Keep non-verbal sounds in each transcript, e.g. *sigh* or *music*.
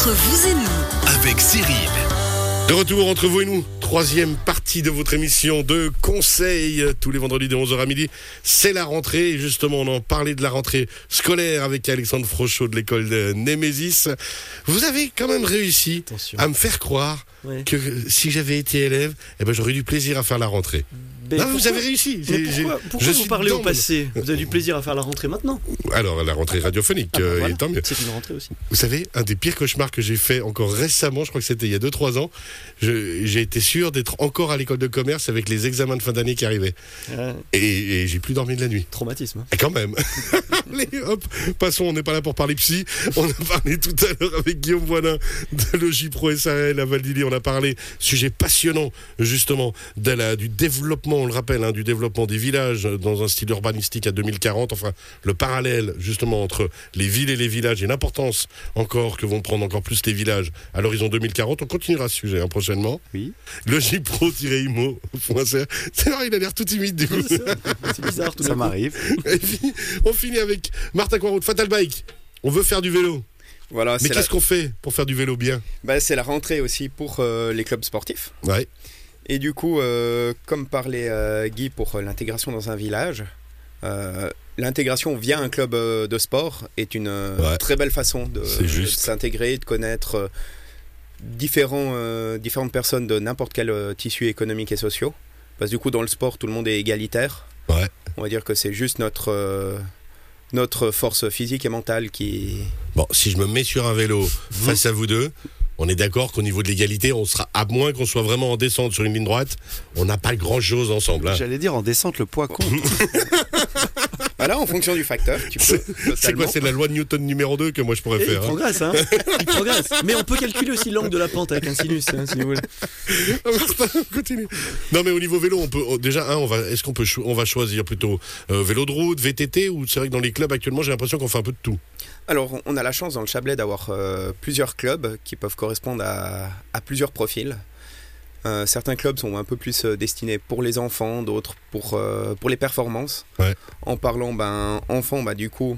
Entre vous et nous, avec Cyril. De retour entre vous et nous, troisième partie de votre émission de conseils tous les vendredis de 11h à midi. C'est la rentrée, et justement on en parlait de la rentrée scolaire avec Alexandre Frochot de l'école de Némésis. Vous avez quand même réussi Attention. à me faire croire Ouais. que si j'avais été élève, eh ben, j'aurais eu du plaisir à faire la rentrée. Mais non, pourquoi- vous avez réussi. Mais pourquoi, pourquoi je vous parlez au passé Vous avez du plaisir à faire la rentrée maintenant Alors la rentrée radiophonique, Ah bah euh, voilà, et tant mieux. C'est une rentrée aussi. Vous savez, un des pires cauchemars que j'ai fait encore récemment, je crois que c'était il y a 2-3 ans, j'ai été sûr d'être encore à l'école de commerce avec les examens de fin d'année qui arrivaient. Euh, Et, et j'ai plus dormi de la nuit. traumatisme. Et quand même. *laughs* Allez, hop, passons, on n'est pas là pour parler psy. On a parlé tout à l'heure avec Guillaume Boinin de Logipro SARL à Valdili. On a parlé, sujet passionnant, justement, de la- du développement, on le rappelle, hein, du développement des villages dans un style urbanistique à 2040. Enfin, le parallèle, justement, entre les villes et les villages et l'importance encore que vont prendre encore plus les villages à l'horizon 2040. On continuera ce sujet hein, prochainement. Oui. Logipro-imo.fr. *laughs* C'est vrai, il a l'air tout timide du coup. C'est bizarre tout Ça m'arrive. On finit avec Martin Coiroux de Fatal Bike. On veut faire du vélo. Voilà, Mais la, qu'est-ce qu'on fait pour faire du vélo bien? Bah, c'est la rentrée aussi pour euh, les clubs sportifs. Ouais. Et du coup, euh, comme parlait euh, Guy pour euh, l'intégration dans un village, euh, l'intégration via un club de sport est une Ouais. très belle façon de, s'intégrer, de connaître différents, différentes personnes de n'importe quel tissu économique et social. Parce que du coup, dans le sport, tout le monde est égalitaire. Ouais. On va dire que c'est juste notre, notre force physique et mentale qui, Bon, si je me mets sur un vélo face à vous deux, on est d'accord qu'au niveau de l'égalité, on sera, à moins qu'on soit vraiment en descente sur une ligne droite, on n'a pas grand chose ensemble. hein. J'allais dire en descente, le poids compte. *laughs* Voilà, en fonction du facteur, tu peux. C'est quoi totalement. C'est la loi de Newton numéro 2 que moi je pourrais Et il faire. hein. progresse, hein Il progresse. Mais on peut calculer aussi l'angle de la pente avec un sinus, hein, si vous voulez. *laughs* Continue. Non, mais au niveau vélo, on peut oh, déjà un, on va, est-ce qu'on peut, on va choisir plutôt euh, vélo de route, VTT ou c'est vrai que dans les clubs actuellement, j'ai l'impression qu'on fait un peu de tout. Alors, on a la chance dans le Chablais d'avoir euh, plusieurs clubs qui peuvent correspondre à, à plusieurs profils. Euh, certains clubs sont un peu plus euh, destinés pour les enfants, d'autres pour, euh, pour les performances. Ouais. En parlant ben, enfants, bah, du coup,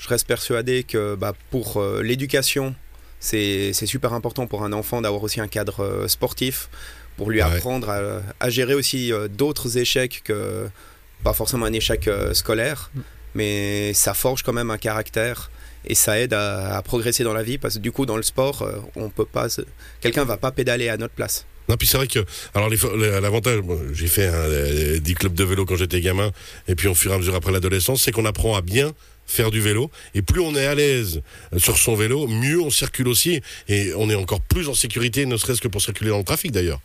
je reste persuadé que bah, pour euh, l'éducation, c'est c'est super important pour un enfant d'avoir aussi un cadre euh, sportif, pour lui Ouais. apprendre à, à gérer aussi euh, d'autres échecs que pas forcément un échec euh, scolaire, mais ça forge quand même un caractère et ça aide à, à progresser dans la vie parce que du coup dans le sport euh, on peut pas quelqu'un va pas pédaler à notre place Non, puis c'est vrai que, alors l'avantage, j'ai fait euh, 10 clubs de vélo quand j'étais gamin, et puis au fur et à mesure après l'adolescence, c'est qu'on apprend à bien faire du vélo, et plus on est à l'aise euh, sur son vélo, mieux on circule aussi, et on est encore plus en sécurité, ne serait-ce que pour circuler dans le trafic d'ailleurs.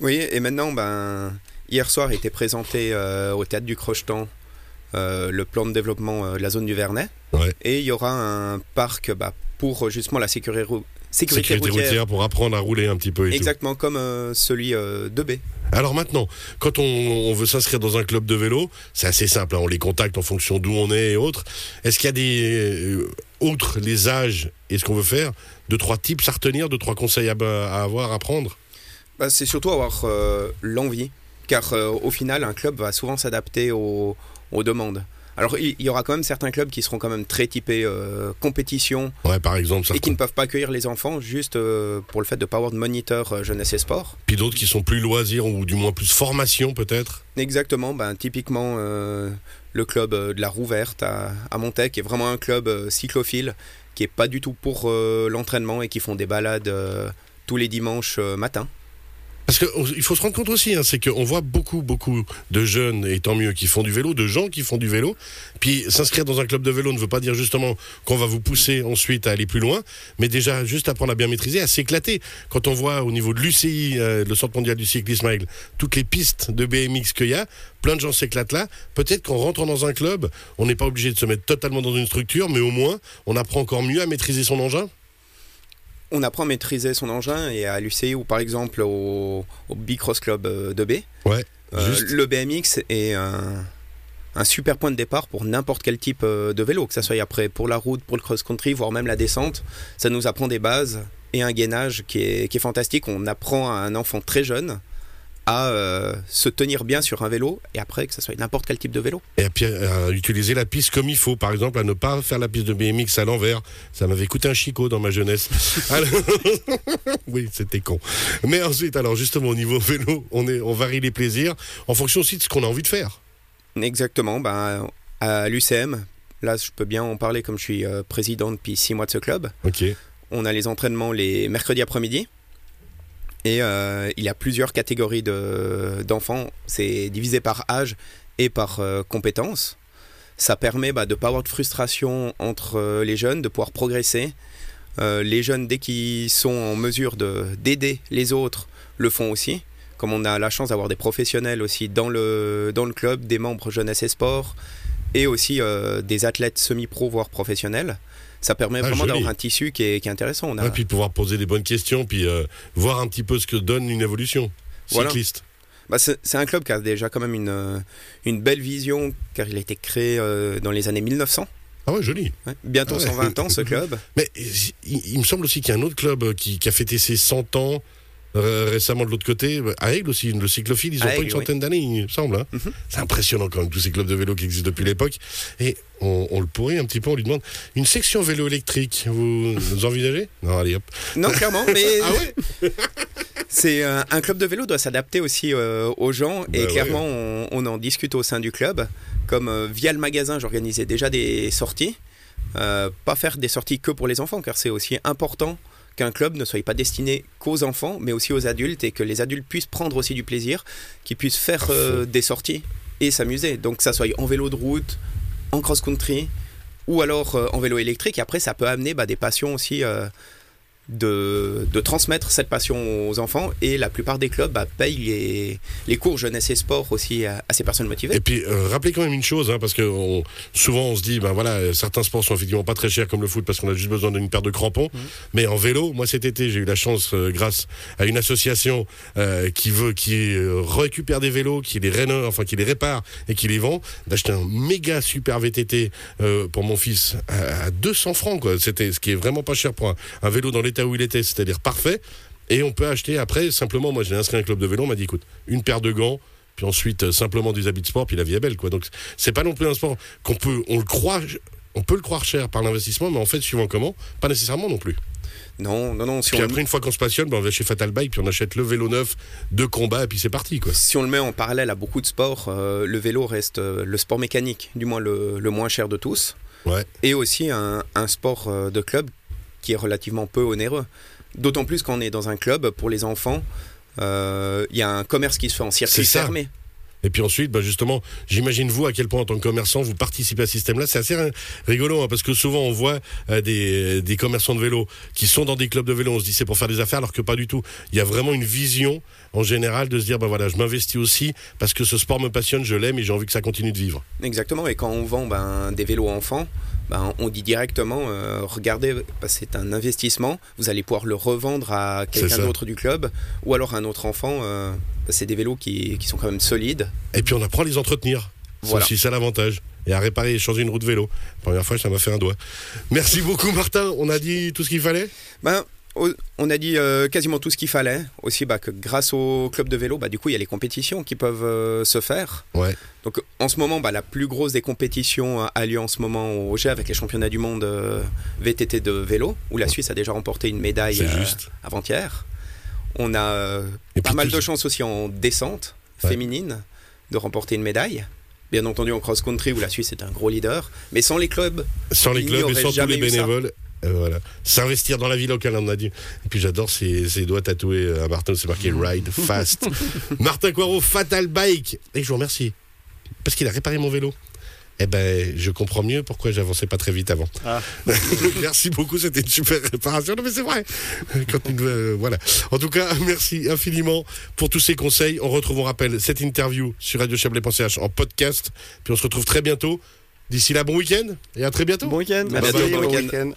oui et maintenant ben hier soir était présenté euh, au théâtre du Crochetan le plan de développement euh, de la zone du Vernet Ouais. et il y aura un parc bah, pour euh, justement la sécurité, rou- sécurité, Sécurité routière, routière pour apprendre à rouler un petit peu et tout. exactement comme euh, celui euh, de B Alors maintenant, quand on, on veut s'inscrire dans un club de vélo, c'est assez simple, hein, on les contacte en fonction d'où on est et autres. Est-ce qu'il y a des, euh, outre les âges et ce qu'on veut faire, deux, trois tips à retenir, deux, trois conseils à, à avoir, à prendre? Bah, c'est surtout avoir euh, l'envie, car euh, au final, un club va souvent s'adapter aux, aux demandes. Alors, il y aura quand même certains clubs qui seront quand même très typés euh, compétition Ouais, par exemple, et qui ne peuvent pas accueillir les enfants juste euh, pour le fait de ne pas avoir de moniteur euh, jeunesse et sport. Puis d'autres qui sont plus loisirs ou du moins plus formation peut-être. Exactement, ben, typiquement euh, le club de la Roue Verte à, à Montaic, qui est vraiment un club cyclophile, qui est pas du tout pour l'entraînement et qui font des balades tous les dimanches matin. Parce qu'il faut se rendre compte aussi, hein, c'est qu'on voit beaucoup, beaucoup de jeunes, et tant mieux, qui font du vélo, de gens qui font du vélo. Puis s'inscrire dans un club de vélo ne veut pas dire justement qu'on va vous pousser ensuite à aller plus loin, mais déjà juste apprendre à bien maîtriser, à s'éclater. Quand on voit au niveau de l'UCI, euh, le Centre mondial du cyclisme, Aigle, toutes les pistes de BMX qu'il y a, plein de gens s'éclatent là. Peut-être qu'en rentrant dans un club, on n'est pas obligé de se mettre totalement dans une structure, mais au moins, on apprend encore mieux à maîtriser son engin. On apprend à maîtriser son engin et à l'UCI ou par exemple au, au Bicross Club euh, de B. Ouais, Euh, juste. le BMX est un, un super point de départ pour n'importe quel type euh, de vélo, que ce soit après pour la route, pour le cross-country, voire même la descente. Ça nous apprend des bases et un gainage qui est, qui est fantastique. On apprend à un enfant très jeune à euh, se tenir bien sur un vélo et après que ce soit n'importe quel type de vélo. Et puis à utiliser la piste comme il faut. Par exemple, à ne pas faire la piste de BMX à l'envers. Ça m'avait coûté un chicot dans ma jeunesse. *laughs* Alors- *laughs* oui, c'était con. Mais ensuite, alors justement, au niveau vélo, on, est, on varie les plaisirs en fonction aussi de ce qu'on a envie de faire. Exactement, ben, à l'UCM, là je peux bien en parler comme je suis euh, président depuis six mois de ce club. Ok. On a les entraînements les mercredis après-midi. Et euh, il y a plusieurs catégories de- d'enfants. C'est divisé par âge et par euh, compétences. Ça permet bah, de ne pas avoir de frustration entre euh, les jeunes, de pouvoir progresser. Euh, les jeunes, dès qu'ils sont en mesure de- d'aider les autres, le font aussi. Comme on a la chance d'avoir des professionnels aussi dans le, dans le club, des membres jeunesse et sport, et aussi euh, des athlètes semi-pro, voire professionnels. Ça permet Ah, vraiment d'avoir un tissu qui est, qui est intéressant. On a, Et puis de pouvoir poser des bonnes questions, puis euh, voir un petit peu ce que donne une évolution Voilà. cycliste. Bah, c'est un club qui a déjà quand même une, euh, une belle vision, car il a été créé euh, dans les années 1900. Ah ouais, joli. ouais. Bientôt Ah ouais. 120 ans, ce club. *laughs* Mais il, il me semble aussi qu'il y a un autre club qui, qui a fêté ses 100 ans récemment de l'autre côté. À Aigle aussi, le cyclophile, ils ont pas une centaine d'années, il me semble. hein. Mhm. C'est impressionnant quand même, tous ces clubs de vélo qui existent depuis l'époque. Et on, on le pourrit un petit peu, on lui demande une section vélo électrique, vous, vous envisagez? Non, allez hop. Non, clairement, mais *laughs* Ah ouais? *laughs* c'est euh, un club de vélo doit s'adapter aussi euh, aux gens. et Bah clairement, on, on en discute au sein du club. Comme euh, via le magasin, j'organisais déjà des sorties. Pas faire des sorties que pour les enfants, car c'est aussi important qu'un club ne soit pas destiné qu'aux enfants, mais aussi aux adultes, et que les adultes puissent prendre aussi du plaisir, qu'ils puissent faire euh, des sorties et s'amuser. Donc que ça soit en vélo de route, en cross-country, ou alors euh, en vélo électrique. Et après, ça peut amener bah, des passions aussi euh, de, de transmettre cette passion aux enfants. Et la plupart des clubs bah, payent les, les cours jeunesse et sport aussi à, à ces personnes motivées. Et puis, euh, rappelez quand même une chose, hein, parce que on- souvent on se dit, ben voilà, certains sports sont effectivement pas très chers comme le foot parce qu'on a juste besoin d'une paire de crampons. Mais en vélo, moi cet été, j'ai eu la chance, euh, grâce à une association euh, qui veut, qui euh, récupère des vélos, qui les rénove, enfin qui les répare et qui les vend, d'acheter un méga super VTT pour mon fils à, à 200 francs, quoi. C'était ce qui est vraiment pas cher pour un, un vélo dans l'état où il était, c'est-à-dire parfait. Et on peut acheter après, simplement, moi j'ai inscrit un club de vélo, on m'a dit, écoute, une paire de gants, puis ensuite euh, simplement des habits de sport, puis la vie est belle, quoi. Donc c'est pas non plus un sport qu'on peut, on le croit, on peut le croire cher par l'investissement, mais en fait, suivant comment, pas nécessairement non plus. Non, non, non. Si Puis on, après, une fois qu'on se passionne, ben, on va chez Fatal Bike, puis on achète le vélo neuf de combat, et puis c'est parti, quoi. si on le met en parallèle à beaucoup de sports, euh, le vélo reste euh, le sport mécanique, du moins le, le moins cher de tous. Ouais. Et aussi un, un sport de club qui est relativement peu onéreux. D'autant plus quand on est dans un club pour les enfants. euh, Il y a un commerce qui se fait en circuit fermé. Et puis ensuite, bah justement, j'imagine vous à quel point en tant que commerçant vous participez à ce système-là. C'est assez ri- rigolo hein, parce que souvent on voit euh, des, des commerçants de vélo qui sont dans des clubs de vélo. On se dit c'est pour faire des affaires alors que pas du tout. Il y a vraiment une vision en général de se dire bah voilà, je m'investis aussi parce que ce sport me passionne, je l'aime et j'ai envie que ça continue de vivre. Exactement. Et quand on vend ben, des vélos enfants, ben, on dit directement euh, regardez, ben, c'est un investissement. Vous allez pouvoir le revendre à C'est quelqu'un d'autre du club ou alors à un autre enfant. euh, ben, c'est des vélos qui, qui sont quand même solides. Et puis on apprend à les entretenir. C'est Voilà. aussi ça l'avantage. Et à réparer et changer une roue de vélo. Première fois, ça m'a fait un doigt. Merci beaucoup Martin. On a dit tout ce qu'il fallait? Ben, on a dit euh, quasiment tout ce qu'il fallait. Aussi, bah, que grâce au club de vélo, bah, du coup, il y a les compétitions qui peuvent euh, se faire. Ouais. Donc, en ce moment, bah, la plus grosse des compétitions a- a lieu en ce moment au G avec les championnats du monde euh, VTT de vélo, où la Suisse a déjà remporté une médaille euh, avant-hier. On a euh, pas mal de chances aussi en descente Ouais. féminine de remporter une médaille. Bien entendu en cross-country où la Suisse est un gros leader. Mais sans les clubs, Sans les clubs et sans tous les bénévoles. Euh, voilà. S'investir dans la vie locale, on a dit. Et puis j'adore ces, ces doigts tatoués euh, à Martin, où c'est marqué Ride Fast. *laughs* Martin Coirot, Fatal Bike. Et je vous remercie. Parce qu'il a réparé mon vélo. Eh ben, je comprends mieux pourquoi j'avançais pas très vite avant. Ah. *laughs* merci beaucoup, c'était une super réparation. Non, mais c'est vrai. Quand euh, voilà. En tout cas, merci infiniment pour tous ces conseils. On retrouve, on rappelle, cette interview sur radiochablais.ch en podcast. Puis on se retrouve très bientôt. D'ici là, bon week-end et à très bientôt. Bon week-end. Bye bye. bon week-end.